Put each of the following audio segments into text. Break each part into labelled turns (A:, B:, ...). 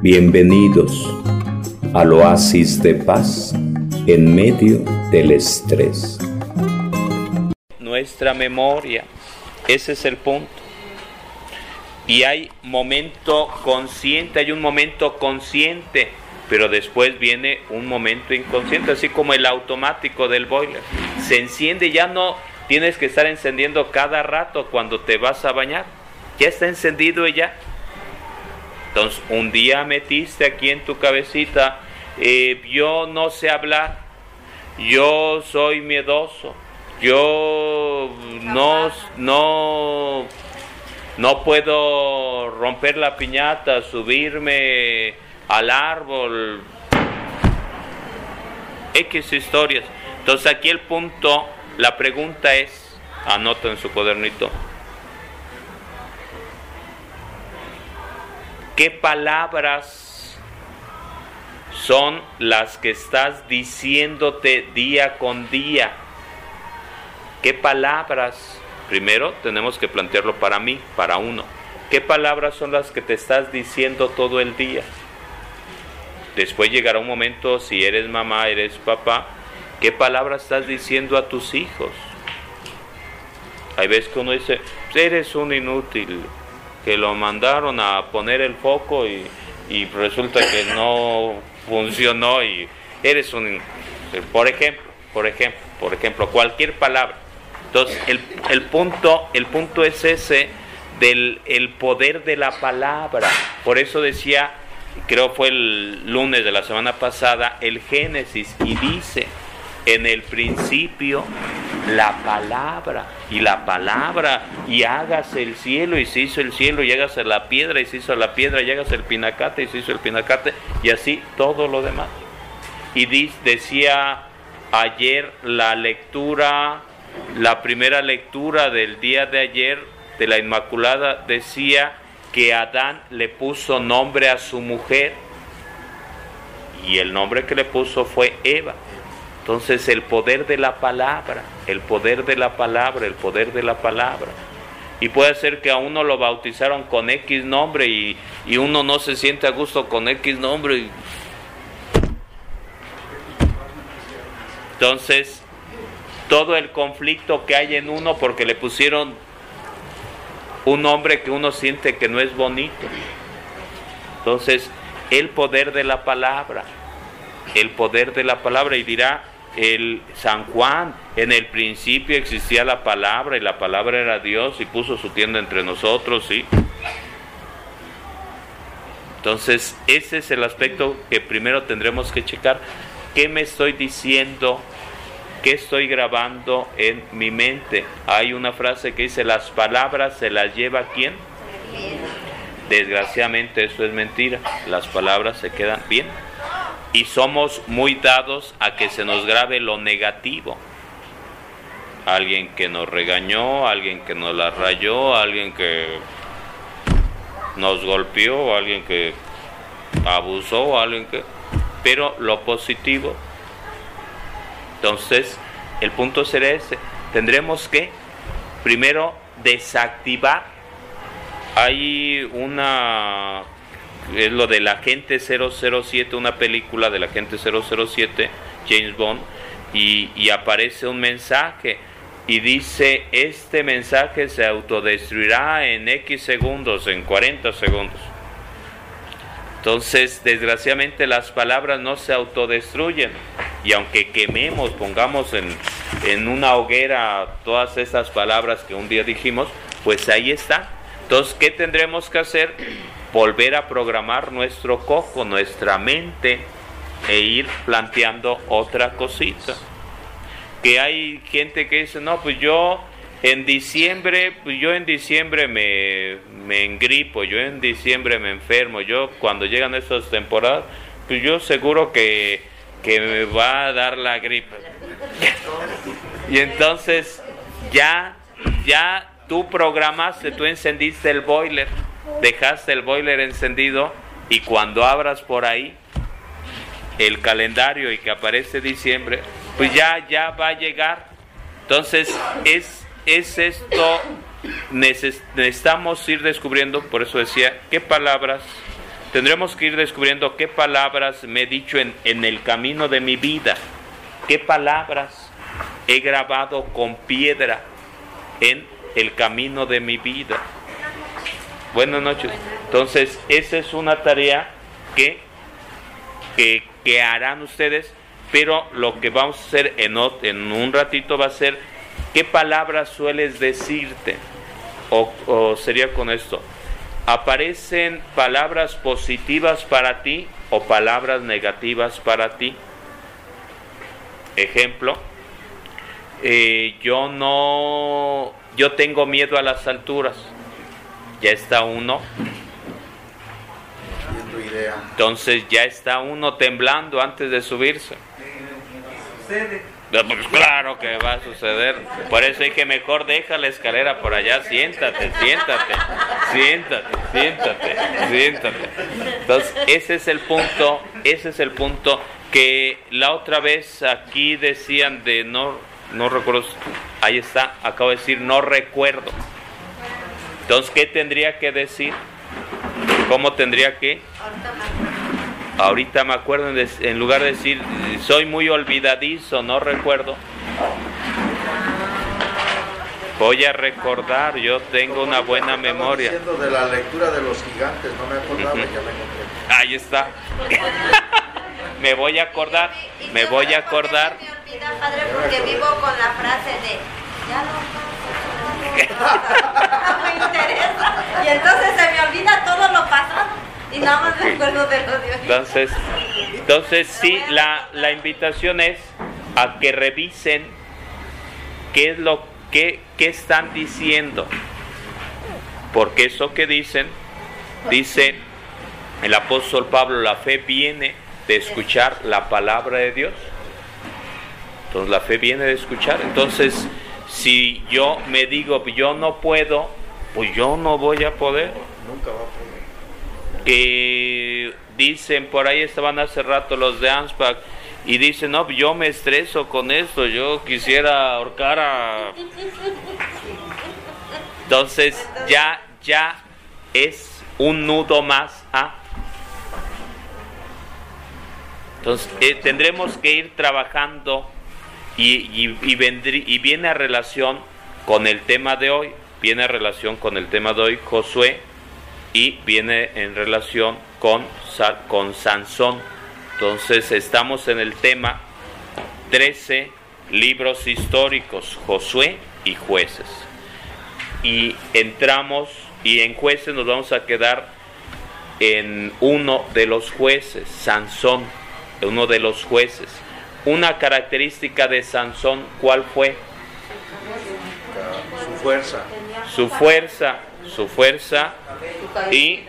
A: Bienvenidos al oasis de paz en medio del estrés.
B: Nuestra memoria, ese es el punto. Y hay momento consciente, hay un momento consciente, pero después viene un momento inconsciente, así como el automático del boiler. Se enciende, ya no tienes que estar encendiendo cada rato cuando te vas a bañar. Ya está encendido y ya. Entonces, un día metiste aquí en tu cabecita, eh, yo no sé hablar, yo soy miedoso, yo no, no, no puedo romper la piñata, subirme al árbol, X historias. Entonces aquí el punto, la pregunta es, anota en su cuadernito, ¿qué palabras son las que estás diciéndote día con día? ¿Qué palabras? Primero tenemos que plantearlo para mí, para uno. ¿Qué palabras son las que te estás diciendo todo el día? Después llegará un momento, si eres mamá, eres papá, ¿qué palabras estás diciendo a tus hijos? Hay veces que uno dice, eres un inútil, que lo mandaron a poner el foco y, resulta que no funcionó y eres un por ejemplo por ejemplo por ejemplo cualquier palabra. Entonces el, el punto el punto es ese del el poder de la palabra. Por eso decía creo fue el lunes de la semana pasada el Génesis y dice en el principio la palabra y la palabra y hágase el cielo y se hizo el cielo y hágase la piedra y se hizo la piedra y hágase el pinacate y se hizo el pinacate y así todo lo demás. Y decía ayer la lectura, la primera lectura del día de ayer de la Inmaculada decía que Adán le puso nombre a su mujer y el nombre que le puso fue Eva. Entonces el poder de la palabra, el poder de la palabra, el poder de la palabra. Y puede ser que a uno lo bautizaron con X nombre y, uno no se siente a gusto con X nombre. Entonces, todo el conflicto que hay en uno porque le pusieron un nombre que uno siente que no es bonito. Entonces, el poder de la palabra, el poder de la palabra y dirá, el San Juan, en el principio existía la palabra y la palabra era Dios y puso su tienda entre nosotros, ¿sí? Entonces, ese es el aspecto que primero tendremos que checar. ¿Qué me estoy diciendo? ¿Qué estoy grabando en mi mente? Hay una frase que dice, las palabras se las lleva quién? Desgraciadamente eso es mentira. Las palabras se quedan bien y somos muy dados a que se nos grabe lo negativo. Alguien que nos regañó, alguien que nos la rayó, alguien que nos golpeó, alguien que abusó, alguien que... Pero lo positivo. Entonces, el punto será ese. Tendremos que primero desactivar. Hay una es lo de la Agente 007, una película de la Agente 007, James Bond, y, aparece un mensaje y dice, este mensaje se autodestruirá en X segundos, en 40 segundos. Entonces, desgraciadamente las palabras no se autodestruyen y aunque quememos, pongamos en, en una hoguera todas esas palabras que un día dijimos, pues ahí está. Entonces, ¿qué tendremos que hacer? Volver a programar nuestro cojo, nuestra mente e ir planteando otra cosita. Que hay gente que dice, no, pues yo en diciembre, pues yo en diciembre me, me engripo, yo en diciembre me enfermo, yo cuando llegan esas temporadas, pues yo seguro que, que me va a dar la gripe. y entonces ya, ya tú programaste, tú encendiste el boiler dejaste el boiler encendido y cuando abras por ahí el calendario y que aparece diciembre, pues ya, ya va a llegar. Entonces, es, es esto, necesitamos ir descubriendo, por eso decía, qué palabras tendremos que ir descubriendo qué palabras me he dicho en, en el camino de mi vida, qué palabras he grabado con piedra en el camino de mi vida. Buenas noches. Entonces, esa es una tarea que, que, harán ustedes, pero lo que vamos a hacer en un ratito va a ser qué palabras sueles decirte. O, o sería con esto. ¿Aparecen palabras positivas para ti o palabras negativas para ti? Ejemplo, eh, yo no, yo tengo miedo a las alturas. Ya está uno, entonces ya está uno temblando antes de subirse. Pues claro que va a suceder. Por eso hay que mejor deja la escalera por allá. Siéntate, siéntate, siéntate, siéntate, siéntate. Entonces, ese es el punto, ese es el punto que la otra vez aquí decían de no, no recuerdo, ahí está, acabo de decir no recuerdo. Entonces, ¿qué tendría que decir? ¿Cómo tendría que? Ahorita me acuerdo, en, lugar de decir, soy muy olvidadizo, no recuerdo. Voy a recordar, yo tengo una buena
C: Estaba
B: memoria.
C: diciendo de la lectura de los gigantes, no me acordaba, ya me encontré.
B: Ahí está. me voy a acordar, me voy a acordar.
D: me olvida, padre, porque vivo con la frase de ya no no me interesa. Y entonces se me olvida todo lo pasado y nada más me acuerdo de lo de hoy.
B: Entonces, entonces sí, la, la invitación es a que revisen qué es lo que qué están diciendo. Porque eso que dicen, dice el apóstol Pablo, la fe viene de escuchar la palabra de Dios. Entonces la fe viene de escuchar. Entonces, si yo me digo, yo no puedo, pues yo no voy a poder.
C: Nunca va a poder.
B: que dicen, por ahí estaban hace rato los de ANSPAC, y dicen, no, yo me estreso con esto, yo quisiera ahorcar a... Entonces ya, ya es un nudo más a... Entonces eh, tendremos que ir trabajando y, y, y, viene a relación con el tema de hoy, viene a relación con el tema de hoy Josué y viene en relación con, con Sansón. Entonces estamos en el tema 13 libros históricos, Josué y jueces. Y entramos y en jueces nos vamos a quedar en uno de los jueces, Sansón, uno de los jueces. Una característica de Sansón, ¿cuál fue?
C: Su fuerza.
B: Su fuerza, su fuerza y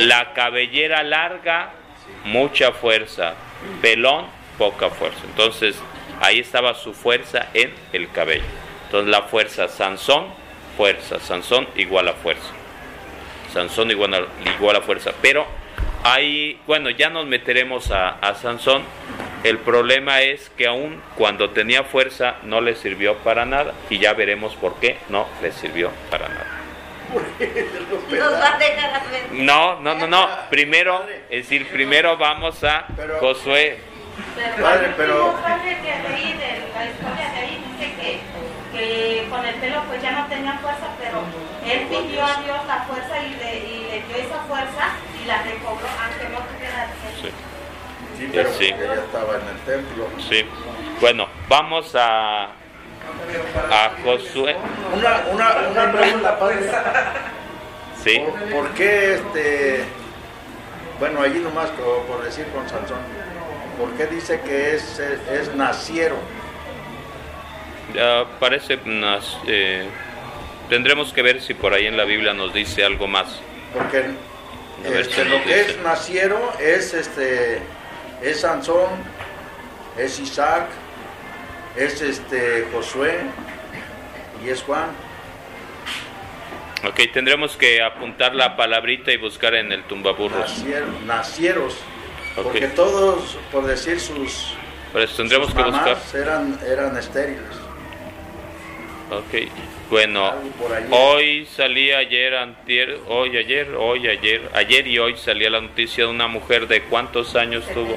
B: la cabellera larga, mucha fuerza, pelón, poca fuerza. Entonces, ahí estaba su fuerza en el cabello. Entonces, la fuerza, Sansón, fuerza, Sansón igual a fuerza. Sansón igual a, igual a fuerza. Pero ahí, bueno, ya nos meteremos a, a Sansón. El problema es que aún cuando tenía fuerza no le sirvió para nada. Y ya veremos por qué no le sirvió para nada. No, no, no, no. Primero, es decir, primero vamos a Josué.
C: Padre, pero
E: que leí de la historia de ahí dice que, que con el pelo pues ya no tenía fuerza, pero él pidió a Dios la fuerza y le, y le dio esa fuerza y la recobró aunque no tuviera
B: Sí,
C: sí, pero
B: Sí.
C: ella estaba en el templo.
B: sí. Bueno, vamos a, a Josué.
C: Una, una, una pregunta, padre.
B: Sí,
C: ¿Por, por qué este, bueno, allí nomás por, por decir con Sansón, ¿por qué dice que es, es naciero?
B: ya parece. nas- eh, tendremos que ver si por ahí en la Biblia nos dice algo más.
C: Porque este,
B: si
C: lo que
B: dice.
C: es naciero es este, es Sansón, es Isaac, es este Josué y es Juan.
B: Ok, tendremos que apuntar la palabrita y buscar en el tumbaburros.
C: Nacier- nacieros,
B: Ok.
C: porque todos, por decir sus,
B: Por eso tendremos
C: sus
B: que buscar.
C: eran, eran estériles.
B: Ok. Bueno, hoy salía ayer, hoy, ayer, hoy, ayer, ayer y hoy salía la noticia de una mujer de cuántos años tuvo.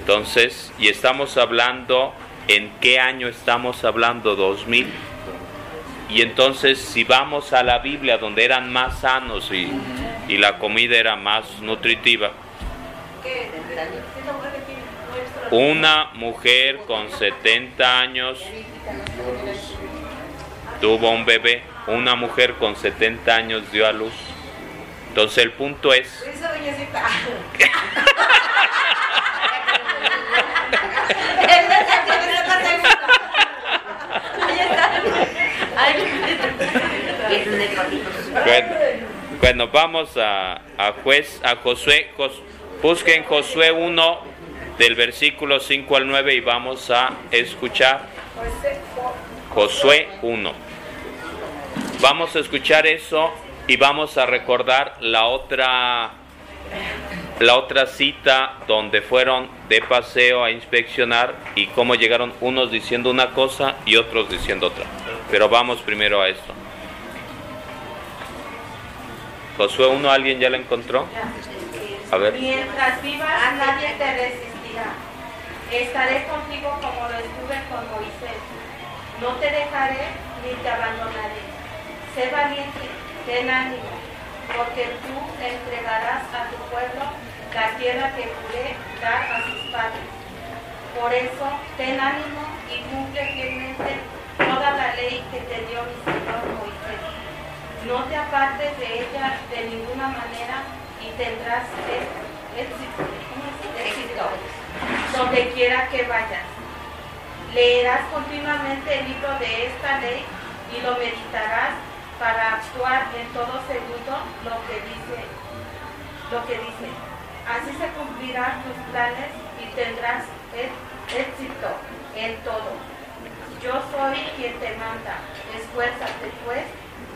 B: Entonces, y estamos hablando, ¿en qué año estamos hablando? 2000. Y entonces, si vamos a la Biblia, donde eran más sanos y, y la comida era más nutritiva, una mujer con 70 años tuvo un bebé, una mujer con 70 años dio a luz. Entonces el punto es, bueno, bueno, vamos a, a juez, a Josué, Jos- busquen Josué 1 del versículo 5 al 9 y vamos a escuchar Josué 1. Vamos a escuchar eso y vamos a recordar la otra la otra cita donde fueron de paseo a inspeccionar y cómo llegaron unos diciendo una cosa y otros diciendo otra. Pero vamos primero a esto. Josué 1, ¿alguien ya la encontró? A ver.
E: Mientras vivas, nadie te resistirá. Estaré contigo como lo estuve con Moisés. No te dejaré ni te abandonaré. Sé valiente, ten ánimo, porque tú entregarás a tu pueblo la tierra que juré dar a sus padres. Por eso, ten ánimo y cumple fielmente toda la ley que te dio mi Señor Moisés. No te apartes de ella de ninguna manera y tendrás éxito donde quiera que vayas. Leerás continuamente el libro de esta ley y lo meditarás para actuar en todo segundo lo que dice, lo que dice. Así se cumplirán tus planes y tendrás éxito en todo. Yo soy quien te manda. Esfuérzate pues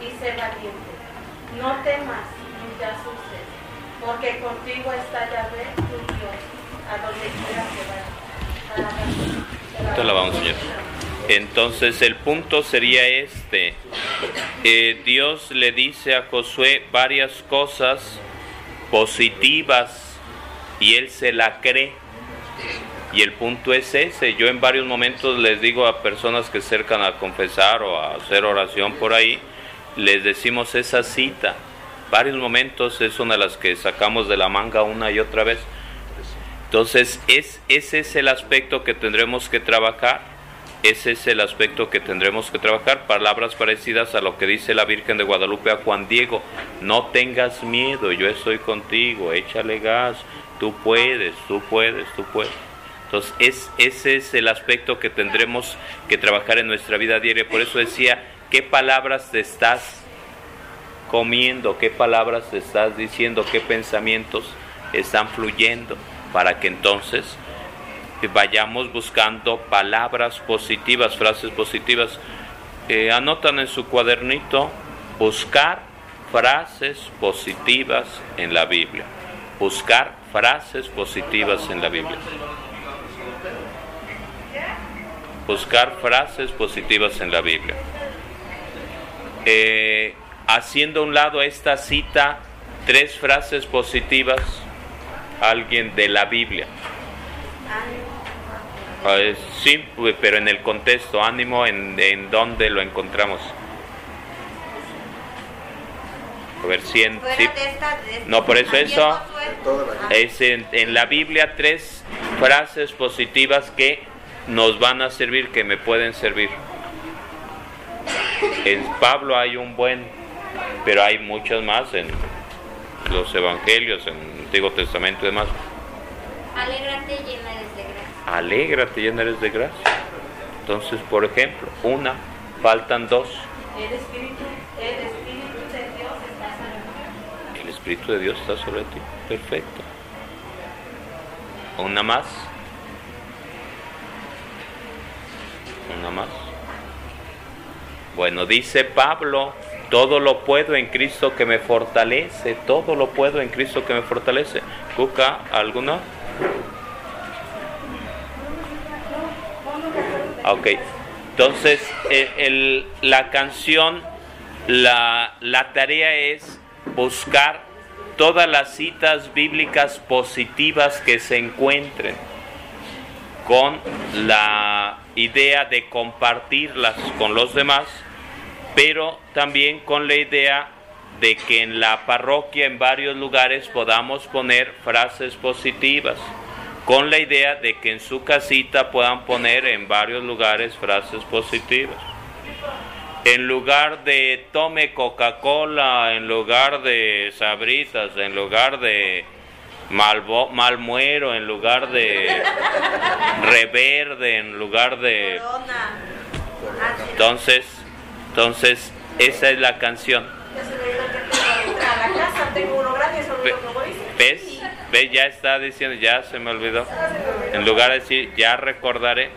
E: y sé valiente. No temas ni te asustes, porque contigo está Yahvé, tu Dios, a donde quiera que vayas.
B: Esto la vamos a enseñar. Entonces el punto sería este. Eh, Dios le dice a Josué varias cosas positivas y él se la cree. Y el punto es ese. Yo en varios momentos les digo a personas que se acercan a confesar o a hacer oración por ahí, les decimos esa cita. Varios momentos es una de las que sacamos de la manga una y otra vez. Entonces, es, ese es el aspecto que tendremos que trabajar. Ese es el aspecto que tendremos que trabajar. Palabras parecidas a lo que dice la Virgen de Guadalupe a Juan Diego. No tengas miedo, yo estoy contigo, échale gas, tú puedes, tú puedes, tú puedes. Entonces, es, ese es el aspecto que tendremos que trabajar en nuestra vida diaria. Por eso decía, ¿qué palabras te estás comiendo? ¿Qué palabras te estás diciendo? ¿Qué pensamientos están fluyendo? Para que entonces vayamos buscando palabras positivas, frases positivas. Anotan en su cuadernito, buscar frases positivas en la Biblia. Buscar frases positivas en la Biblia. Buscar frases positivas en la Biblia. Eh, haciendo a un lado esta cita, tres frases positivas, alguien de la Biblia. Eh, sí, pues, pero en el contexto, ánimo, ¿en, en dónde lo encontramos? A ver si en...
D: Fuera
B: sí,
D: de esta, de esta-
B: No, por eso eso- es en, en la Biblia tres frases positivas que nos van a servir, que me pueden servir. En Pablo hay un buen, pero hay muchas más en los evangelios, en el Antiguo Testamento y demás.
F: Alégrate llena eres de gracia.
B: Alégrate, llena eres de gracia. Entonces, por ejemplo, una, faltan dos.
E: El Espíritu, el Espíritu de Dios está sobre mí.
B: El Espíritu de Dios está sobre ti. Perfecto. Una más. Una más. Bueno, dice Pablo, todo lo puedo en Cristo que me fortalece. Todo lo puedo en Cristo que me fortalece. Cuca, ¿alguna? Ok. Entonces, el- la canción, la, la tarea es buscar todas las citas bíblicas positivas que se encuentren con la idea de compartirlas con los demás, pero también con la idea de que en la parroquia en varios lugares podamos poner frases positivas, con la idea de que en su casita puedan poner en varios lugares frases positivas. En lugar de tome Coca-Cola, en lugar de sabritas, en lugar de malvo, malmuero, en lugar de reverde, en lugar de... Entonces, entonces, esa es la canción. ¿Ves? ¿Ves? Ya está diciendo, ya se me olvidó. En lugar de decir, ya recordaré.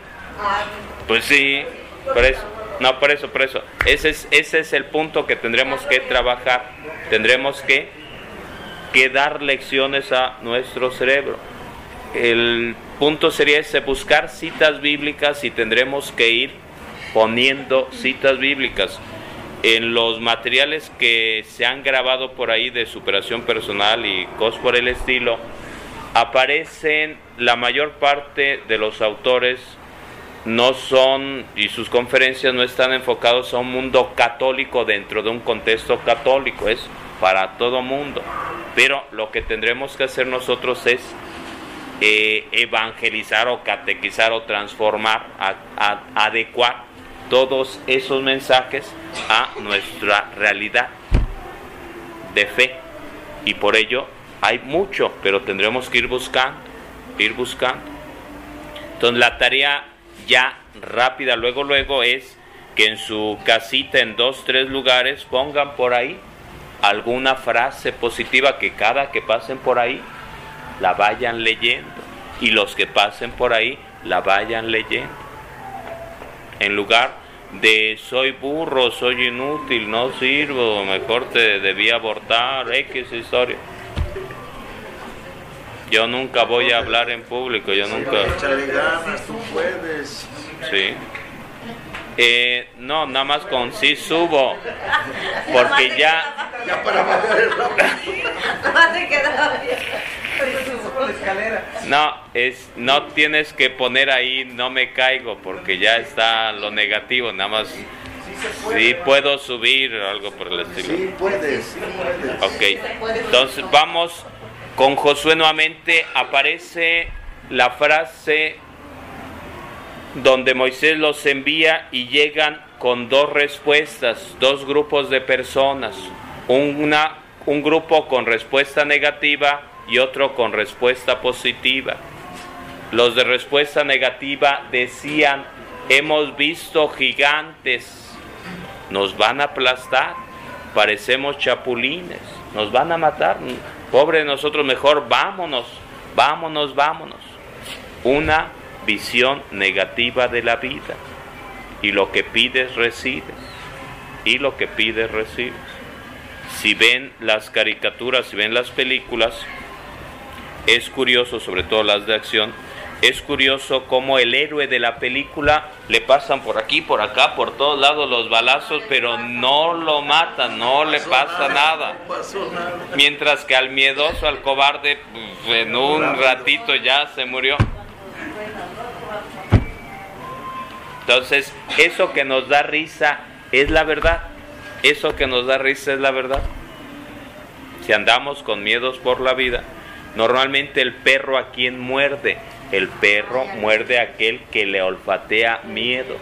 B: Pues sí, por eso. No, por eso, por eso. Ese es, ese es el punto que tendremos que trabajar. Tendremos que, que dar lecciones a nuestro cerebro. El punto sería ese, buscar citas bíblicas y tendremos que ir poniendo citas bíblicas. En los materiales que se han grabado por ahí de superación personal y cosas por el estilo, aparecen la mayor parte de los autores no son y sus conferencias no están enfocados a un mundo católico dentro de un contexto católico, es para todo mundo. Pero lo que tendremos que hacer nosotros es eh, evangelizar o catequizar o transformar, a- a- adecuar todos esos mensajes a nuestra realidad de fe. Y por ello hay mucho, pero tendremos que ir buscando, ir buscando. Entonces la tarea ya rápida, luego, luego es que en su casita, en dos, tres lugares, pongan por ahí alguna frase positiva que cada que pasen por ahí la vayan leyendo. Y los que pasen por ahí la vayan leyendo. En lugar de soy burro, soy inútil, no sirvo, mejor te debí abortar, X historia. Yo nunca voy a hablar en público, yo nunca... Sí. Eh, no, nada más con sí subo. Porque ya,
C: Ya para
B: no, es, no tienes que poner ahí no me caigo porque ya está lo negativo, nada más sí puedo subir o algo por el estilo.
C: Sí puedes, sí puedes.
B: Ok, entonces vamos con Josué nuevamente. Aparece la frase donde Moisés los envía y llegan con dos respuestas, dos grupos de personas. Una, un grupo con respuesta negativa y otro con respuesta positiva. Los de respuesta negativa decían, hemos visto gigantes, nos van a aplastar, parecemos chapulines, nos van a matar, pobre nosotros, mejor vámonos, vámonos, vámonos. Una visión negativa de la vida. Y lo que pides, recibes. Y lo que pides, recibes. Si ven las caricaturas, si ven las películas, es curioso, sobre todo las de acción, es curioso cómo el héroe de la película le pasan por aquí, por acá, por todos lados los balazos, pero no lo matan, no le pasa nada. Mientras que al miedoso, al cobarde, pues, en un ratito ya se murió. Entonces, eso que nos da risa es la verdad. Eso que nos da risa es la verdad. Si andamos con miedos por la vida, normalmente el perro a quien muerde, el perro muerde a aquel que le olfatea miedo.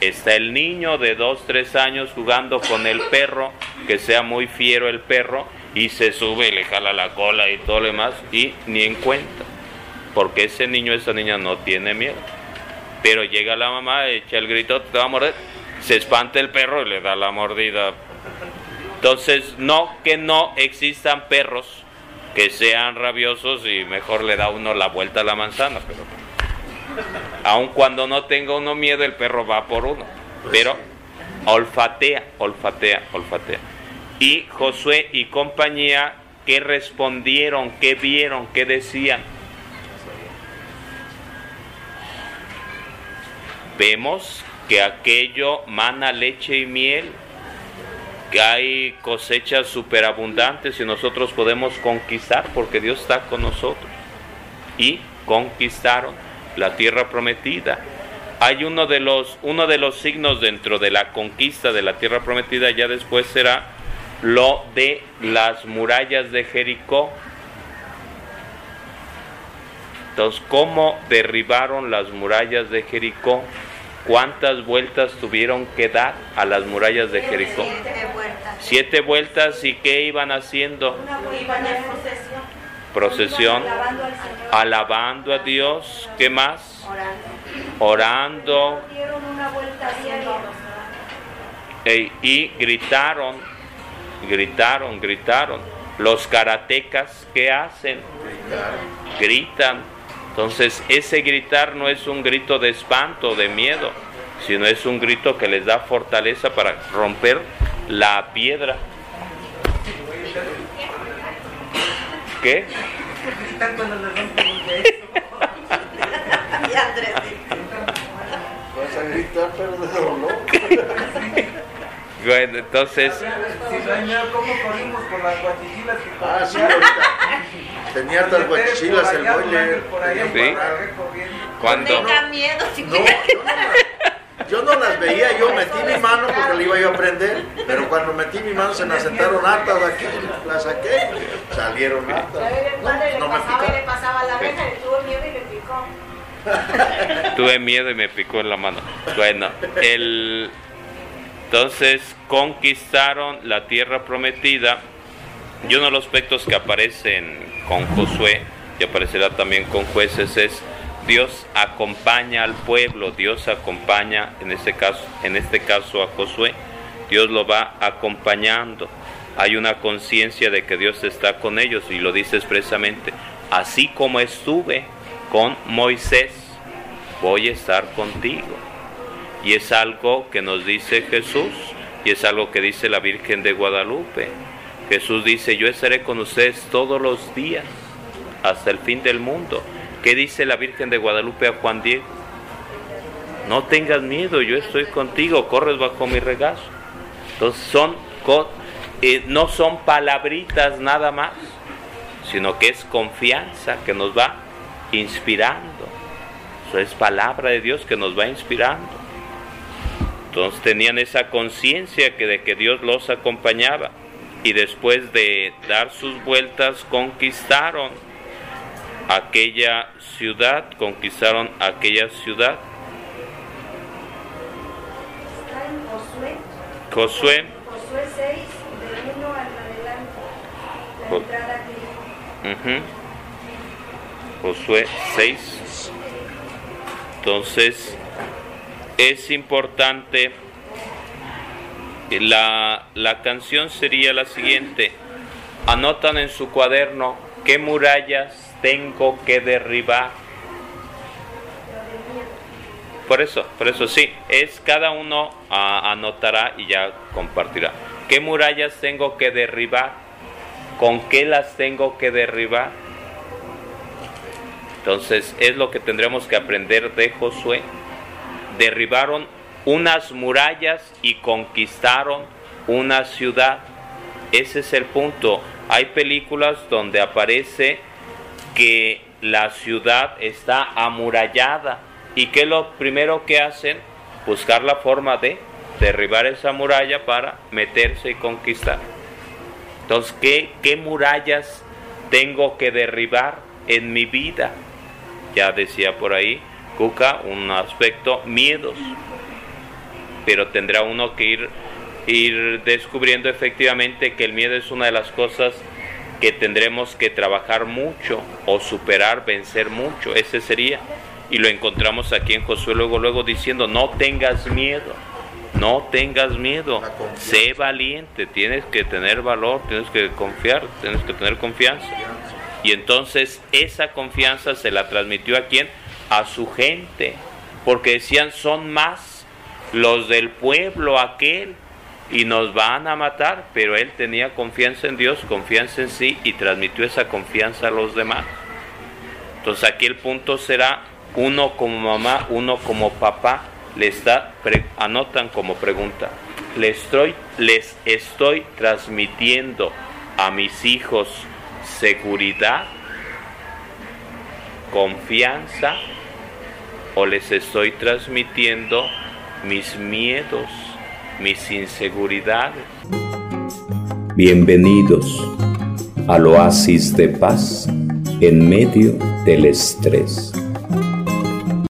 B: Está el niño de 2, 3 años jugando con el perro, que sea muy fiero el perro, y se sube y le jala la cola y todo lo demás, y ni en cuenta. Porque ese niño, esa niña no tiene miedo. Pero llega la mamá, echa el grito, te va a morder, se espanta el perro y le da la mordida. Entonces, no que no existan perros que sean rabiosos y mejor le da uno la vuelta a la manzana, pero aun cuando no tenga uno miedo, el perro va por uno. Pero olfatea, olfatea, olfatea. Y Josué y compañía, ¿qué respondieron? ¿Qué vieron? ¿Qué decían? vemos que aquello mana leche y miel, hay cosechas superabundantes y nosotros podemos conquistar porque Dios está con nosotros. Y conquistaron la tierra prometida. Hay uno de los, uno de los signos dentro de la conquista de la tierra prometida, ya después será lo de las murallas de Jericó. Entonces, ¿cómo derribaron las murallas de Jericó? ¿Cuántas vueltas tuvieron que dar a las murallas de Jericó?
D: Siete vueltas.
B: Siete vueltas y qué iban haciendo?
E: Iban en procesión.
B: Procesión,
D: Alabando
B: a Dios, ¿qué más?
D: Orando.
B: E- y gritaron, gritaron, gritaron. Los karatecas, ¿qué hacen? Gritan. Entonces, ese gritar no es un grito de espanto, de miedo, sino es un grito que les da fortaleza para romper la piedra. ¿Qué?
C: Vas a gritar, pero de dolor.
B: Bueno, entonces,
G: ¿cómo corrimos con las guachichilas
C: Ah, sí, ahorita. Tenía hartas guachichilas el boiler.
B: Sí. cuando...
D: Tenga miedo si
C: No, yo no, las, yo no las veía, yo metí mi mano porque le iba yo a prender, pero cuando metí mi mano se me asentaron hartas de aquí, las saqué, salieron hartas. No, no me picaron.
E: pasaba la abeja, le tuvo miedo y le picó.
B: Tuve miedo y me picó en la mano. Bueno, el, entonces conquistaron la tierra prometida. Y uno de los aspectos que aparecen con Josué y aparecerá también con jueces es Dios acompaña al pueblo, Dios acompaña en este caso, en este caso a Josué, Dios lo va acompañando. Hay una conciencia de que Dios está con ellos y lo dice expresamente, así como estuve con Moisés, voy a estar contigo. Y es algo que nos dice Jesús y es algo que dice la Virgen de Guadalupe. Jesús dice, yo estaré con ustedes todos los días hasta el fin del mundo. ¿Qué dice la Virgen de Guadalupe a Juan Diego? No tengas miedo, yo estoy contigo, corres bajo mi regazo. Entonces son, eh, no son palabritas nada más, sino que es confianza que nos va inspirando. Eso es palabra de Dios que nos va inspirando. Entonces tenían esa conciencia que de que Dios los acompañaba y después de dar sus vueltas conquistaron aquella ciudad, conquistaron aquella ciudad.
H: Está en Josué,
B: Josué,
H: Josué 6, del 1 al adelante, la entrada que
B: ujú, Josué 6. Entonces es importante, la, la canción sería la siguiente, anotan en su cuaderno qué murallas tengo que derribar. Por eso, por eso sí, es cada uno ah, anotará y ya compartirá. ¿Qué murallas tengo que derribar? ¿Con qué las tengo que derribar? Entonces es lo que tendremos que aprender de Josué. Derribaron unas murallas y conquistaron una ciudad. Ese es el punto. Hay películas donde aparece que la ciudad está amurallada. ¿Y qué es lo primero que hacen? Buscar la forma de derribar esa muralla para meterse y conquistar. Entonces, ¿qué, qué murallas tengo que derribar en mi vida? Ya decía por ahí, Cuca, un aspecto, miedos. Pero tendrá uno que ir, ir descubriendo efectivamente que el miedo es una de las cosas que tendremos que trabajar mucho o superar, vencer mucho. Ese sería. Y lo encontramos aquí en Josué luego, luego diciendo, no tengas miedo. No tengas miedo, sé valiente, tienes que tener valor, tienes que confiar, tienes que tener confianza. Y entonces esa confianza se la transmitió a quién? A su gente, porque decían, son más los del pueblo aquel y nos van a matar, pero él tenía confianza en Dios, confianza en sí y transmitió esa confianza a los demás. Entonces aquí el punto será uno como mamá, uno como papá, les, da, anotan como pregunta, ¿les estoy, ¿les estoy transmitiendo a mis hijos seguridad, confianza o les estoy transmitiendo mis miedos, mis inseguridades?
A: Bienvenidos al oasis de paz en medio del estrés.